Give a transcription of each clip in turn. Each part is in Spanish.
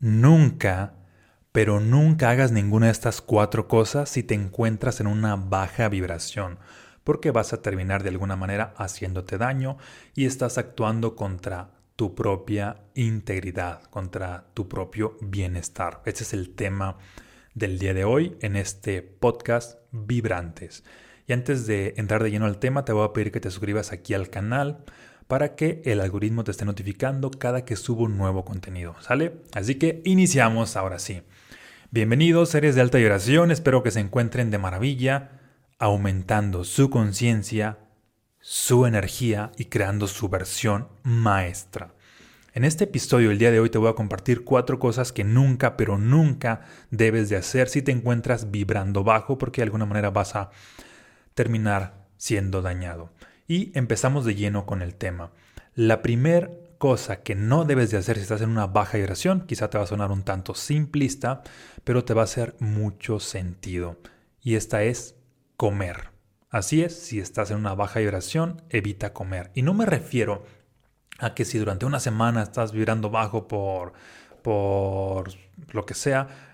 Nunca, pero nunca hagas ninguna de estas cuatro cosas si te encuentras en una baja vibración, porque vas a terminar de alguna manera haciéndote daño y estás actuando contra tu propia integridad, contra tu propio bienestar. Ese es el tema del día de hoy en este podcast Vibrantes. Y antes de entrar de lleno al tema, te voy a pedir que te suscribas aquí al canal para que el algoritmo te esté notificando cada que subo un nuevo contenido, ¿sale? Así que iniciamos ahora sí. Bienvenidos, seres de alta vibración, espero que se encuentren de maravilla, aumentando su conciencia, su energía y creando su versión maestra. En este episodio el día de hoy te voy a compartir cuatro cosas que nunca, pero nunca debes de hacer si te encuentras vibrando bajo porque de alguna manera vas a terminar siendo dañado. Y empezamos de lleno con el tema. La primera cosa que no debes de hacer si estás en una baja vibración, quizá te va a sonar un tanto simplista, pero te va a hacer mucho sentido. Y esta es comer. Así es, si estás en una baja vibración, evita comer. Y no me refiero a que si durante una semana estás vibrando bajo por, por lo que sea,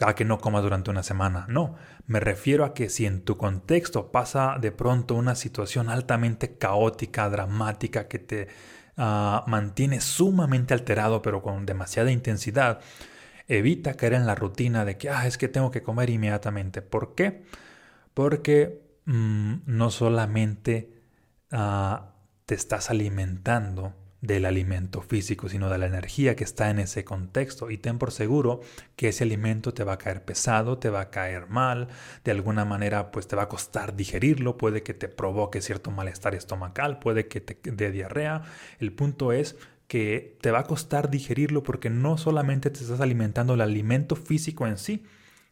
a que no comas durante una semana. No, me refiero a que si en tu contexto pasa de pronto una situación altamente caótica, dramática, que te ah, mantiene sumamente alterado pero con demasiada intensidad, evita caer en la rutina de que ah, es que tengo que comer inmediatamente. ¿Por qué? Porque mm, no solamente ah, te estás alimentando, del alimento físico, sino de la energía que está en ese contexto. Y ten por seguro que ese alimento te va a caer pesado, te va a caer mal, de alguna manera pues te va a costar digerirlo, puede que te provoque cierto malestar estomacal, puede que te dé diarrea. El punto es que te va a costar digerirlo porque no solamente te estás alimentando del alimento físico en sí,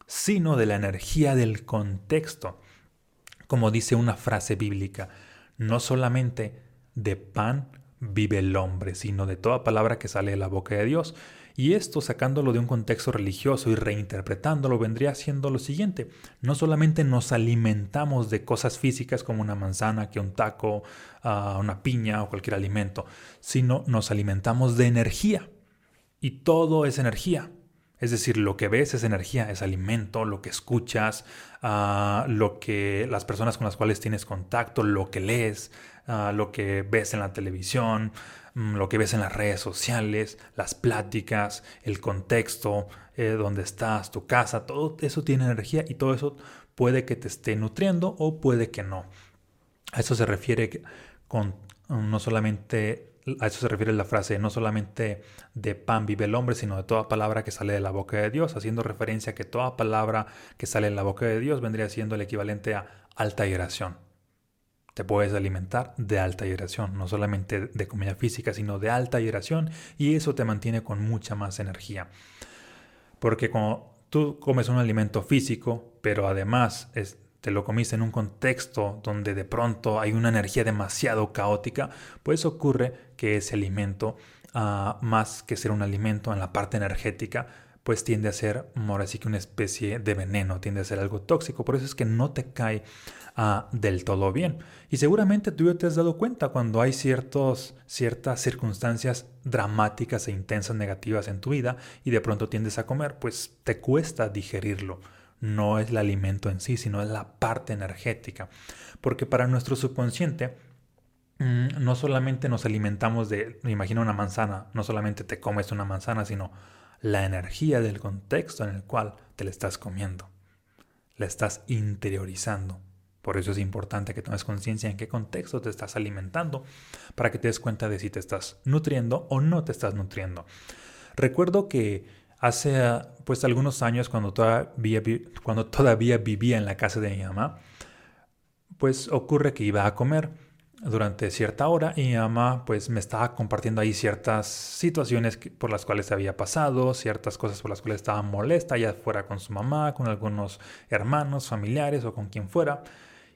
sino de la energía del contexto. Como dice una frase bíblica, no solamente de pan vive el hombre, sino de toda palabra que sale de la boca de Dios. Y esto sacándolo de un contexto religioso y reinterpretándolo vendría siendo lo siguiente. No solamente nos alimentamos de cosas físicas como una manzana, que un taco, ah, una piña o cualquier alimento, sino nos alimentamos de energía. Y todo es energía. Es decir, lo que ves es energía, es alimento, lo que escuchas, ah, lo que las personas con las cuales tienes contacto, lo que lees, ah, lo que ves en la televisión, mm, lo que ves en las redes sociales, las pláticas, el contexto, eh, donde estás, tu casa, todo eso tiene energía y todo eso puede que te esté nutriendo o puede que no. A eso se refiere con no solamente a eso se refiere la frase, no solamente de pan vive el hombre, sino de toda palabra que sale de la boca de Dios, haciendo referencia a que toda palabra que sale de la boca de Dios vendría siendo el equivalente a alta vibración. Te puedes alimentar de alta vibración, no solamente de comida física, sino de alta vibración, y eso te mantiene con mucha más energía. Porque cuando tú comes un alimento físico, pero además es, te lo comiste en un contexto donde de pronto hay una energía demasiado caótica, pues ocurre que ese alimento, ah, más que ser un alimento en la parte energética, pues tiende a ser, ahora sí que una especie de veneno, tiende a ser algo tóxico, por eso es que no te cae ah, del todo bien. Y seguramente tú ya te has dado cuenta cuando hay ciertos, ciertas circunstancias dramáticas e intensas negativas en tu vida y de pronto tiendes a comer, pues te cuesta digerirlo no es el alimento en sí, sino es la parte energética. Porque para nuestro subconsciente, mm, no solamente nos alimentamos de, imagina una manzana, no solamente te comes una manzana, sino la energía del contexto en el cual te la estás comiendo. La estás interiorizando. Por eso es importante que tomes conciencia en qué contexto te estás alimentando para que te des cuenta de si te estás nutriendo o no te estás nutriendo. Recuerdo que Hace pues algunos años cuando todavía, cuando todavía vivía en la casa de mi mamá, pues ocurre que iba a comer durante cierta hora y mi mamá pues me estaba compartiendo ahí ciertas situaciones por las cuales había pasado, ciertas cosas por las cuales estaba molesta, ya fuera con su mamá, con algunos hermanos, familiares o con quien fuera.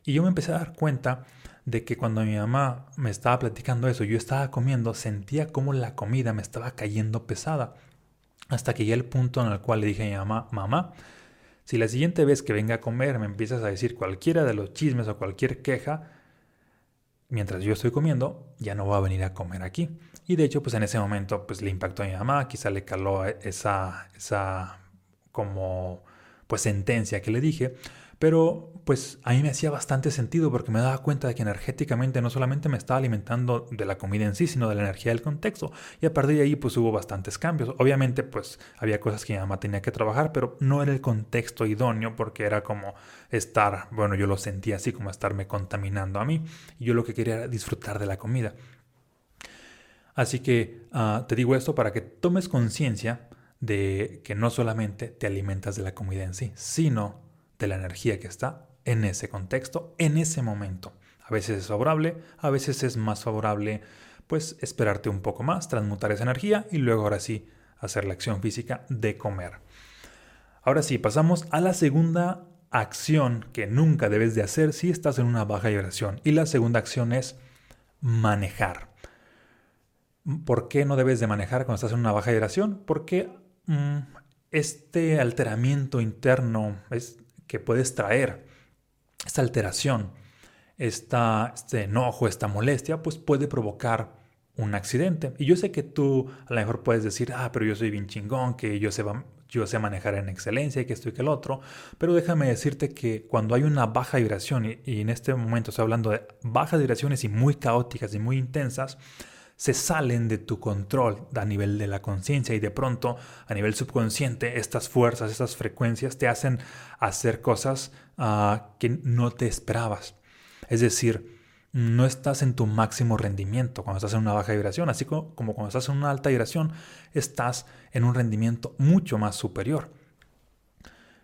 Y yo me empecé a dar cuenta de que cuando mi mamá me estaba platicando eso, yo estaba comiendo, sentía como la comida me estaba cayendo pesada. Hasta que llegué al punto en el cual le dije a mi mamá, mamá, si la siguiente vez que venga a comer me empiezas a decir cualquiera de los chismes o cualquier queja, mientras yo estoy comiendo, ya no va a venir a comer aquí. Y de hecho, pues en ese momento, pues le impactó a mi mamá, quizá le caló esa, esa como, pues sentencia que le dije. Pero pues a mí me hacía bastante sentido porque me daba cuenta de que energéticamente no solamente me estaba alimentando de la comida en sí, sino de la energía del contexto. Y a partir de ahí pues hubo bastantes cambios. Obviamente pues había cosas que mi mamá tenía que trabajar, pero no era el contexto idóneo porque era como estar, bueno, yo lo sentía así como estarme contaminando a mí. Y yo lo que quería era disfrutar de la comida. Así que ah, te digo esto para que tomes conciencia de que no solamente te alimentas de la comida en sí, sino de la energía que está en ese contexto, en ese momento. A veces es favorable, a veces es más favorable pues esperarte un poco más, transmutar esa energía y luego ahora sí hacer la acción física de comer. Ahora sí, pasamos a la segunda acción que nunca debes de hacer si estás en una baja vibración. Y la segunda acción es manejar. ¿Por qué no debes de manejar cuando estás en una baja vibración? Porque mm, este alteramiento interno es, que puedes traer, esta alteración, esta, este enojo, esta molestia, pues puede provocar un accidente. Y yo sé que tú a lo mejor puedes decir, ah, pero yo soy bien chingón, que yo sé, yo sé manejar en excelencia y que esto y que el otro. Pero déjame decirte que cuando hay una baja vibración, y, y en este momento estoy hablando de bajas vibraciones y muy caóticas y muy intensas, se salen de tu control a nivel de la conciencia y de pronto a nivel subconsciente estas fuerzas, estas frecuencias te hacen hacer cosas ah, que no te esperabas. Es decir, no estás en tu máximo rendimiento cuando estás en una baja vibración, así como, cuando estás en una alta vibración, estás en un rendimiento mucho más superior.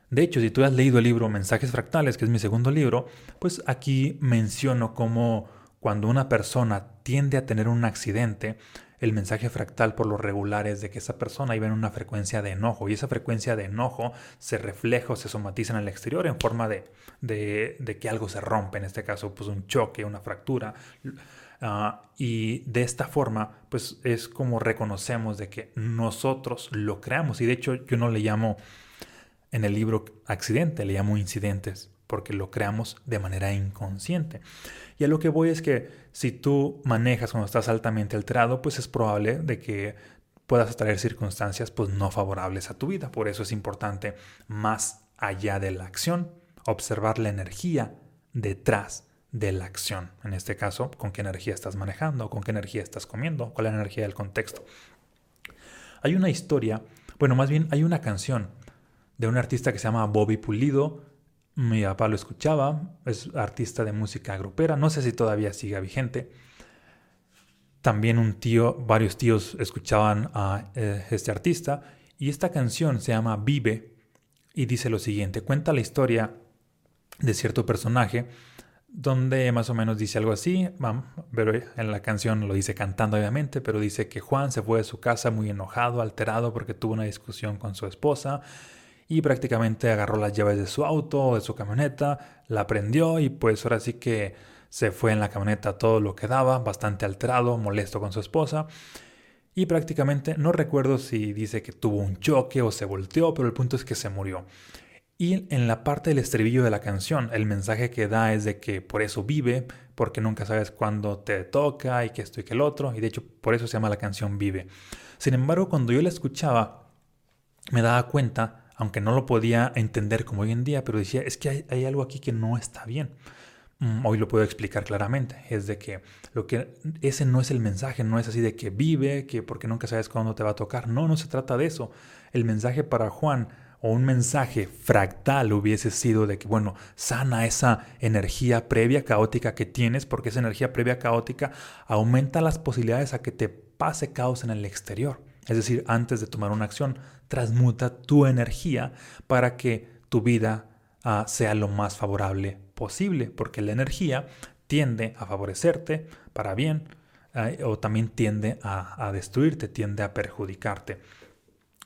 De hecho, si tú has leído el libro Mensajes Fractales, que es mi segundo libro, pues aquí menciono cómo cuando una persona tiende a tener un accidente, el mensaje fractal por lo regular es de que esa persona iba en una frecuencia de enojo y esa frecuencia de enojo se refleja o se somatiza en el exterior en forma de, de, que algo se rompe, en este caso pues un choque, una fractura. Ah, y de esta forma pues es como reconocemos de que nosotros lo creamos y de hecho yo no le llamo en el libro accidente, le llamo incidentes porque lo creamos de manera inconsciente. Y a lo que voy es que si tú manejas cuando estás altamente alterado, pues es probable de que puedas atraer circunstancias pues no favorables a tu vida. Por eso es importante más allá de la acción, observar la energía detrás de la acción. En este caso, con qué energía estás manejando, con qué energía estás comiendo, cuál es la energía del contexto. Hay una historia, bueno, más bien hay una canción de un artista que se llama Bobby Pulido, mi papá lo escuchaba, es artista de música grupera, no sé si todavía siga vigente. También un tío, varios tíos escuchaban a eh, este artista y esta canción se llama Vive y dice lo siguiente, cuenta la historia de cierto personaje donde más o menos dice algo así, pero en la canción lo dice cantando obviamente, pero dice que Juan se fue de su casa muy enojado, alterado porque tuvo una discusión con su esposa y prácticamente agarró las llaves de su auto, de su camioneta, la prendió y pues ahora sí que se fue en la camioneta todo lo que daba, bastante alterado, molesto con su esposa. Y prácticamente no recuerdo si dice que tuvo un choque o se volteó, pero el punto es que se murió. Y en la parte del estribillo de la canción, el mensaje que da es de que por eso vive, porque nunca sabes cuándo te toca y que esto y que el otro, y de hecho por eso se llama la canción Vive. Sin embargo, cuando yo la escuchaba, me daba cuenta aunque no lo podía entender como hoy en día, pero decía, es que hay, algo aquí que no está bien. Mm, hoy lo puedo explicar claramente, es de que lo que ese no es el mensaje, no es así de que vive, que porque nunca sabes cuándo te va a tocar. No, no se trata de eso. El mensaje para Juan o un mensaje fractal hubiese sido de que, bueno, sana esa energía previa caótica que tienes, porque esa energía previa caótica aumenta las posibilidades a que te pase caos en el exterior. Es decir, antes de tomar una acción, transmuta tu energía para que tu vida ah, sea lo más favorable posible, porque la energía tiende a favorecerte para bien ah, o también tiende a, a destruirte, tiende a perjudicarte.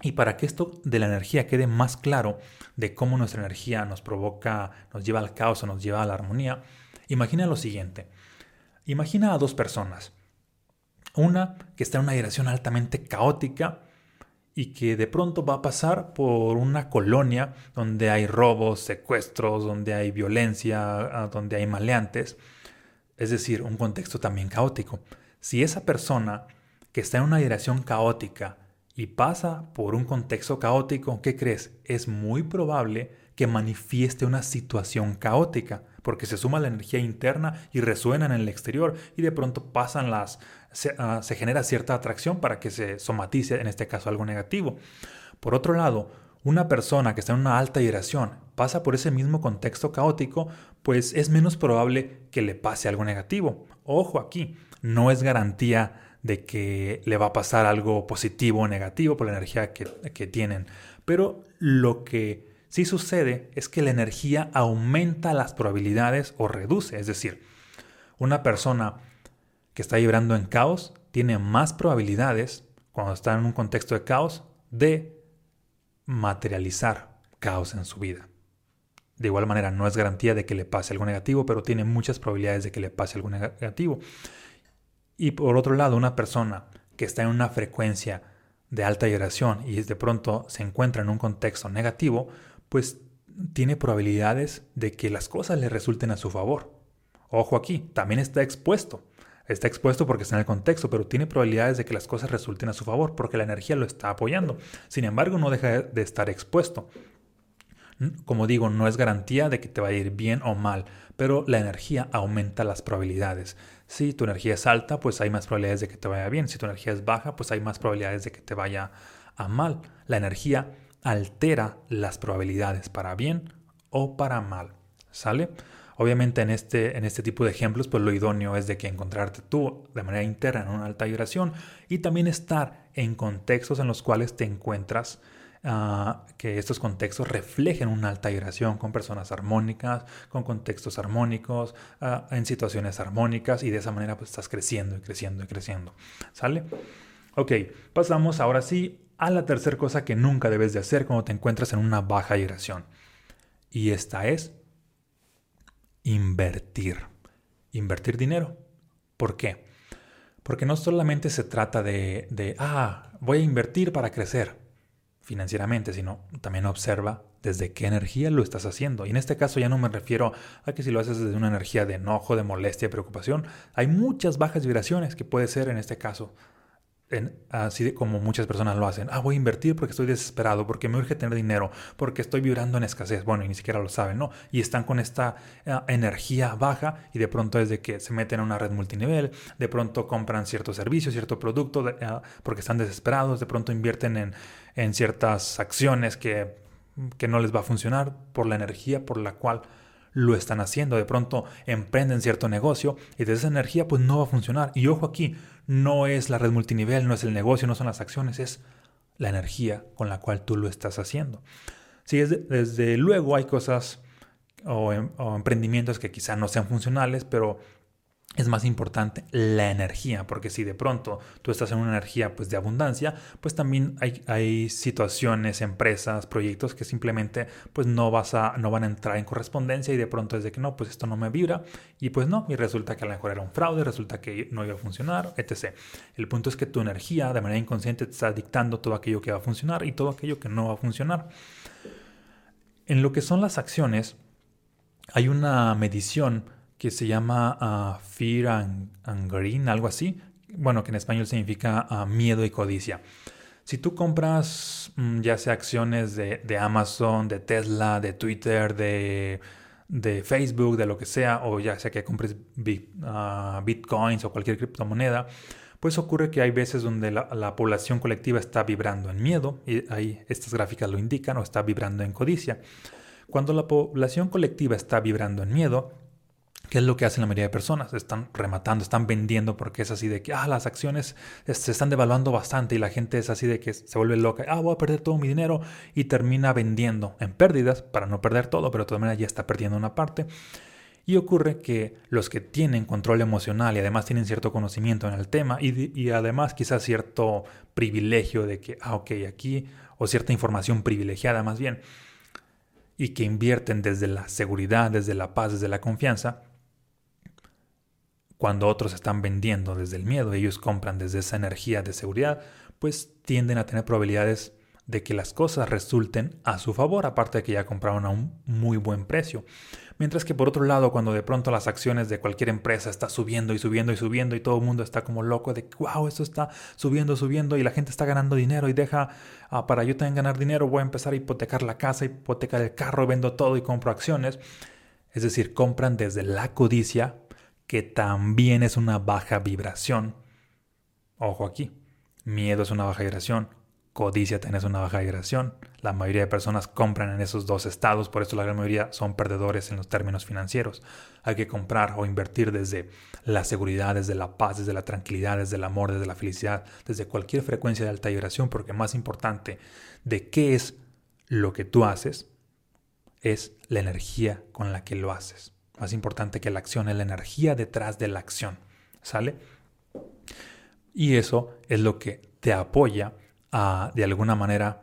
Y para que esto de la energía quede más claro de cómo nuestra energía nos provoca, nos lleva al caos o nos lleva a la armonía, imagina lo siguiente. Imagina a dos personas. Una que está en una dirección altamente caótica y que de pronto va a pasar por una colonia donde hay robos, secuestros, donde hay violencia, ah, donde hay maleantes. es decir, un contexto también caótico. Si esa persona que está en una dirección caótica y pasa por un contexto caótico, ¿qué crees? Es muy probable que manifieste una situación caótica, porque se suma la energía interna y resuena en el exterior y de pronto pasan las se, ah, se genera cierta atracción para que se somatice en este caso algo negativo. Por otro lado, una persona que está en una alta vibración pasa por ese mismo contexto caótico, pues es menos probable que le pase algo negativo. Ojo aquí, no es garantía de que le va a pasar algo positivo o negativo por la energía que tienen, pero lo que sí sucede es que la energía aumenta las probabilidades o reduce, es decir, una persona que está vibrando en caos tiene más probabilidades, cuando está en un contexto de caos, de materializar caos en su vida. De igual manera, no es garantía de que le pase algo negativo, pero tiene muchas probabilidades de que le pase algo negativo. Y por otro lado, una persona que está en una frecuencia de alta vibración y de pronto se encuentra en un contexto negativo, pues tiene probabilidades de que las cosas le resulten a su favor. Ojo aquí, también está expuesto. Está expuesto porque está en el contexto, pero tiene probabilidades de que las cosas resulten a su favor porque la energía lo está apoyando. Sin embargo, no deja de estar expuesto. Como digo, no es garantía de que te va a ir bien o mal, pero la energía aumenta las probabilidades. Si tu energía es alta, pues hay más probabilidades de que te vaya bien. Si tu energía es baja, pues hay más probabilidades de que te vaya a mal. La energía altera las probabilidades para bien o para mal. ¿Sale? Obviamente en este, en este tipo de ejemplos, pues lo idóneo es de que encontrarte tú de manera interna en una alta vibración y también estar en contextos en los cuales te encuentras, uh, que estos contextos reflejen una alta vibración con personas armónicas, con contextos armónicos, uh, en situaciones armónicas y de esa manera pues estás creciendo y creciendo y creciendo. ¿Sale? Ok, pasamos ahora sí a la tercera cosa que nunca debes de hacer cuando te encuentras en una baja vibración. Y esta es invertir. Invertir dinero. ¿Por qué? Porque no solamente se trata de, de, ah, voy a invertir para crecer financieramente, sino también observa desde qué energía lo estás haciendo. Y en este caso ya no me refiero a que si lo haces desde una energía de enojo, de molestia, de preocupación. Hay muchas bajas vibraciones que puede ser en este caso así como muchas personas lo hacen. Ah, voy a invertir porque estoy desesperado, porque me urge tener dinero, porque estoy vibrando en escasez. Bueno, y ni siquiera lo saben, ¿no? Y están con esta eh, energía baja y de pronto es de que se meten a una red multinivel, de pronto compran cierto servicio, cierto producto, ah, porque están desesperados, de pronto invierten en, en ciertas acciones que, que no les va a funcionar por la energía por la cual lo están haciendo. De pronto emprenden cierto negocio y de esa energía pues no va a funcionar. Y ojo aquí, no es la red multinivel, no es el negocio, no son las acciones, es la energía con la cual tú lo estás haciendo. Sí, desde luego hay cosas o, em, o emprendimientos que quizá no sean funcionales, pero es más importante la energía, porque si de pronto tú estás en una energía pues, de abundancia, pues también hay, hay, situaciones, empresas, proyectos que simplemente pues, no, vas a, no van a entrar en correspondencia y de pronto es de que no, pues esto no me vibra y pues no, y resulta que a lo mejor era un fraude, resulta que no iba a funcionar, etc. El punto es que tu energía de manera inconsciente te está dictando todo aquello que va a funcionar y todo aquello que no va a funcionar. En lo que son las acciones, hay una medición que se llama ah, Fear and, Green, algo así. Bueno, que en español significa ah, miedo y codicia. Si tú compras mm, ya sea acciones de, Amazon, de Tesla, de Twitter, de, Facebook, de lo que sea, o ya sea que compres ah, bitcoins o cualquier criptomoneda, pues ocurre que hay veces donde la, población colectiva está vibrando en miedo, y ahí estas gráficas lo indican, o está vibrando en codicia. Cuando la población colectiva está vibrando en miedo, ¿Qué es lo que hacen la mayoría de personas? Están rematando, están vendiendo porque es así de que, ah, las acciones se están devaluando bastante y la gente es así de que se vuelve loca, ah, voy a perder todo mi dinero y termina vendiendo en pérdidas para no perder todo, pero de todas maneras ya está perdiendo una parte. Y ocurre que los que tienen control emocional y además tienen cierto conocimiento en el tema y, y además quizás cierto privilegio de que, ah, ok, aquí, o cierta información privilegiada más bien, y que invierten desde la seguridad, desde la paz, desde la confianza, cuando otros están vendiendo desde el miedo, ellos compran desde esa energía de seguridad, pues tienden a tener probabilidades de que las cosas resulten a su favor, aparte de que ya compraron a un muy buen precio. Mientras que por otro lado, cuando de pronto las acciones de cualquier empresa está subiendo y subiendo y subiendo y todo el mundo está como loco de, wow, esto está subiendo, subiendo y la gente está ganando dinero y deja, ah, para yo también ganar dinero voy a empezar a hipotecar la casa, hipotecar el carro, vendo todo y compro acciones. Es decir, compran desde la codicia, que también es una baja vibración. Ojo aquí, miedo es una baja vibración, codicia tenés una baja vibración. La mayoría de personas compran en esos dos estados, por eso la gran mayoría son perdedores en los términos financieros. Hay que comprar o invertir desde la seguridad, desde la paz, desde la tranquilidad, desde el amor, desde la felicidad, desde cualquier frecuencia de alta vibración, porque más importante de qué es lo que tú haces es la energía con la que lo haces. Más importante que la acción es la energía detrás de la acción. ¿Sale? Y eso es lo que te apoya a, de alguna manera,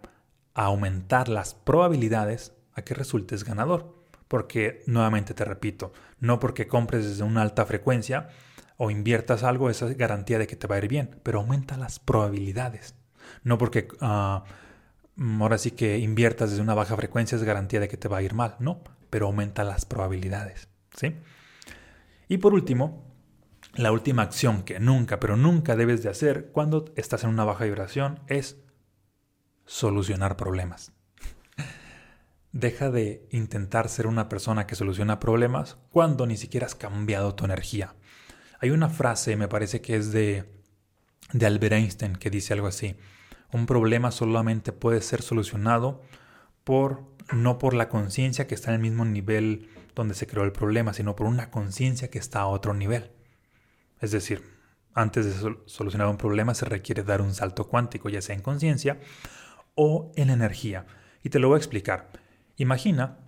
aumentar las probabilidades a que resultes ganador. Porque, nuevamente te repito, no porque compres desde una alta frecuencia o inviertas algo, esa es garantía de que te va a ir bien, pero aumenta las probabilidades. No porque ah, ahora sí que inviertas desde una baja frecuencia es garantía de que te va a ir mal, no, pero aumenta las probabilidades. ¿Sí? Y por último, la última acción que nunca, pero nunca debes de hacer cuando estás en una baja vibración es solucionar problemas. Deja de intentar ser una persona que soluciona problemas cuando ni siquiera has cambiado tu energía. Hay una frase, me parece que es de, de Albert Einstein, que dice algo así. Un problema solamente puede ser solucionado por no por la conciencia que está en el mismo nivel donde se creó el problema, sino por una conciencia que está a otro nivel. Es decir, antes de solucionar un problema se requiere dar un salto cuántico, ya sea en conciencia o en energía. Y te lo voy a explicar. Imagina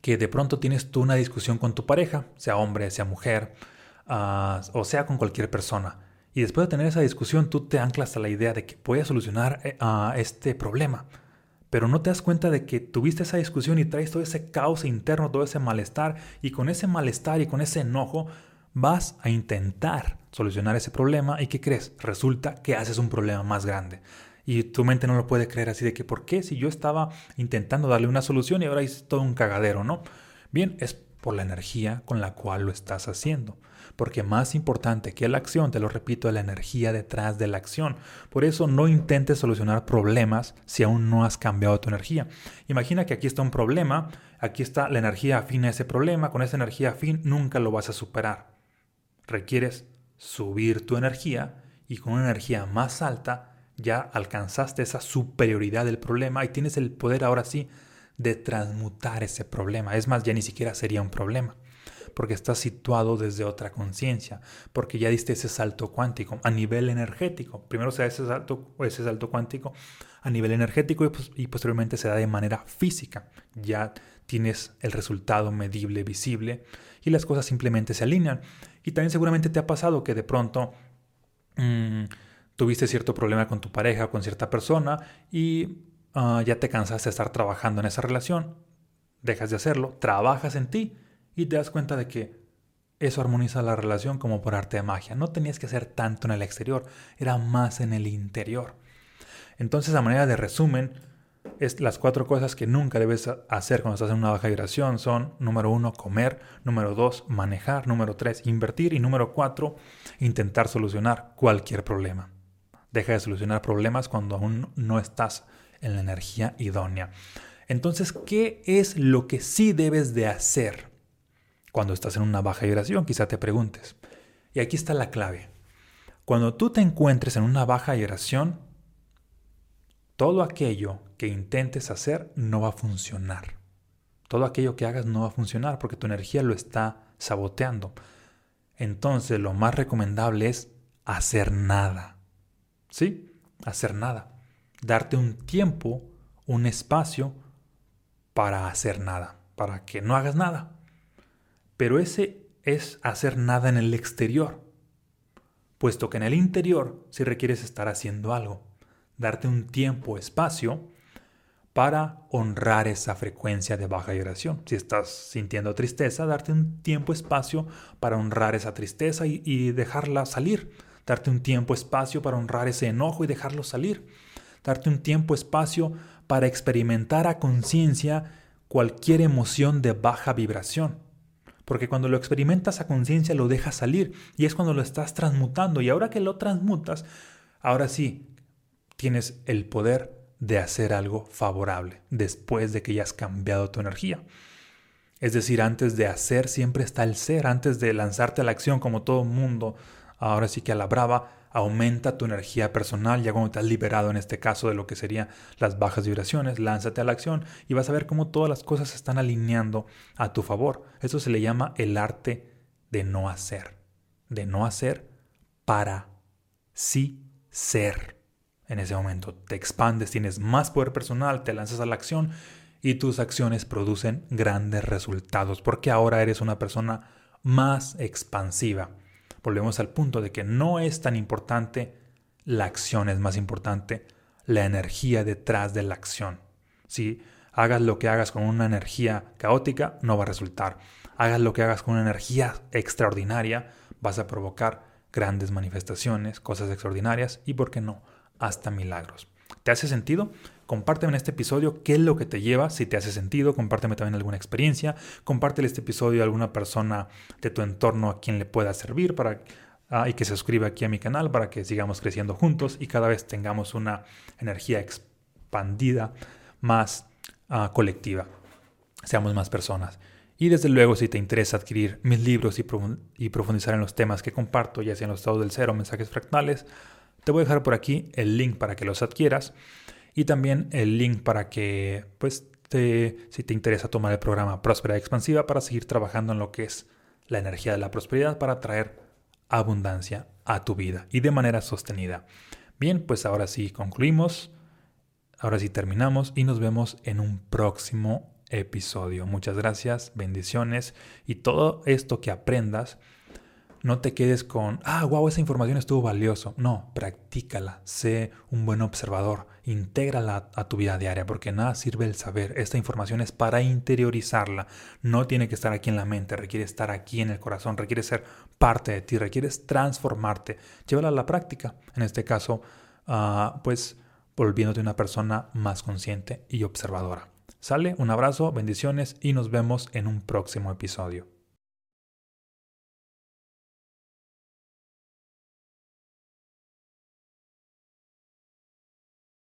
que de pronto tienes tú una discusión con tu pareja, sea hombre, sea mujer, ah, o sea con cualquier persona. Y después de tener esa discusión, tú te anclas a la idea de que voy a solucionar eh, este problema. Pero no te das cuenta de que tuviste esa discusión y traes todo ese caos interno, todo ese malestar. Y con ese malestar y con ese enojo vas a intentar solucionar ese problema. ¿Y qué crees? Resulta que haces un problema más grande. Y tu mente no lo puede creer así de que, ¿por qué? Si yo estaba intentando darle una solución y ahora es todo un cagadero, ¿no? Bien, es por la energía con la cual lo estás haciendo. Porque más importante que la acción, te lo repito, es la energía detrás de la acción. Por eso no intentes solucionar problemas si aún no has cambiado tu energía. Imagina que aquí está un problema, aquí está la energía afín a ese problema, con esa energía afín nunca lo vas a superar. Requieres subir tu energía y con una energía más alta ya alcanzaste esa superioridad del problema y tienes el poder ahora sí de transmutar ese problema. Es más, ya ni siquiera sería un problema, porque estás situado desde otra conciencia, porque ya diste ese salto cuántico a nivel energético. Primero se da ese salto, ese salto cuántico a nivel energético y, pues, y posteriormente se da de manera física. Ya tienes el resultado medible, visible y las cosas simplemente se alinean. Y también seguramente te ha pasado que de pronto... Mm, tuviste cierto problema con tu pareja o con cierta persona y ah, ya te cansaste de estar trabajando en esa relación, dejas de hacerlo, trabajas en ti y te das cuenta de que eso armoniza la relación como por arte de magia. No tenías que hacer tanto en el exterior, era más en el interior. Entonces, a manera de resumen, es las cuatro cosas que nunca debes hacer cuando estás en una baja vibración son, número uno, comer, número dos, manejar, número tres, invertir y número cuatro, intentar solucionar cualquier problema. Deja de solucionar problemas cuando aún no estás en la energía idónea. Entonces, ¿qué es lo que sí debes de hacer cuando estás en una baja vibración? Quizá te preguntes. Y aquí está la clave. Cuando tú te encuentres en una baja vibración, todo aquello que intentes hacer no va a funcionar. Todo aquello que hagas no va a funcionar porque tu energía lo está saboteando. Entonces lo más recomendable es hacer nada. ¿Sí? Hacer nada. Darte un tiempo, un espacio para hacer nada, para que no hagas nada. Pero ese es hacer nada en el exterior, puesto que en el interior si requieres estar haciendo algo, darte un tiempo, espacio para honrar esa frecuencia de baja vibración. Si estás sintiendo tristeza, darte un tiempo, espacio para honrar esa tristeza y, y dejarla salir darte un tiempo, espacio para honrar ese enojo y dejarlo salir, darte un tiempo, espacio para experimentar a conciencia cualquier emoción de baja vibración. Porque cuando lo experimentas a conciencia lo dejas salir y es cuando lo estás transmutando. Y ahora que lo transmutas, ahora sí tienes el poder de hacer algo favorable después de que ya has cambiado tu energía. Es decir, antes de hacer siempre está el ser, antes de lanzarte a la acción como todo mundo, ahora sí que a la brava, aumenta tu energía personal, ya cuando te has liberado en este caso de lo que serían las bajas vibraciones, lánzate a la acción y vas a ver cómo todas las cosas se están alineando a tu favor. Eso se le llama el arte de no hacer, de no hacer para sí ser. En ese momento te expandes, tienes más poder personal, te lanzas a la acción y tus acciones producen grandes resultados porque ahora eres una persona más expansiva. Volvemos al punto de que no es tan importante la acción, es más importante la energía detrás de la acción. Si hagas lo que hagas con una energía caótica, no va a resultar. Hagas lo que hagas con una energía extraordinaria, vas a provocar grandes manifestaciones, cosas extraordinarias y, ¿por qué no?, hasta milagros. ¿Te hace sentido? Compárteme en este episodio qué es lo que te lleva, si te hace sentido, compárteme también alguna experiencia, compártele este episodio a alguna persona de tu entorno a quien le pueda servir para ah, y que se suscriba aquí a mi canal para que sigamos creciendo juntos y cada vez tengamos una energía expandida más ah, colectiva, seamos más personas. Y desde luego, si te interesa adquirir mis libros y, profundizar en los temas que comparto, ya sean los estados del cero, mensajes fractales, te voy a dejar por aquí el link para que los adquieras y también el link para que, pues, si te interesa tomar el programa Próspera Expansiva para seguir trabajando en lo que es la energía de la prosperidad para traer abundancia a tu vida y de manera sostenida. Bien, pues ahora sí concluimos, ahora sí terminamos y nos vemos en un próximo episodio. Muchas gracias, bendiciones y todo esto que aprendas no te quedes con, ah, wow, esa información estuvo valioso. No, practícala, sé un buen observador, intégrala a tu vida diaria, porque nada sirve el saber. Esta información es para interiorizarla. No tiene que estar aquí en la mente, requiere estar aquí en el corazón, requiere ser parte de ti, requiere transformarte. Llévala a la práctica. En este caso, uh, pues volviéndote una persona más consciente y observadora. Sale, un abrazo, bendiciones y nos vemos en un próximo episodio.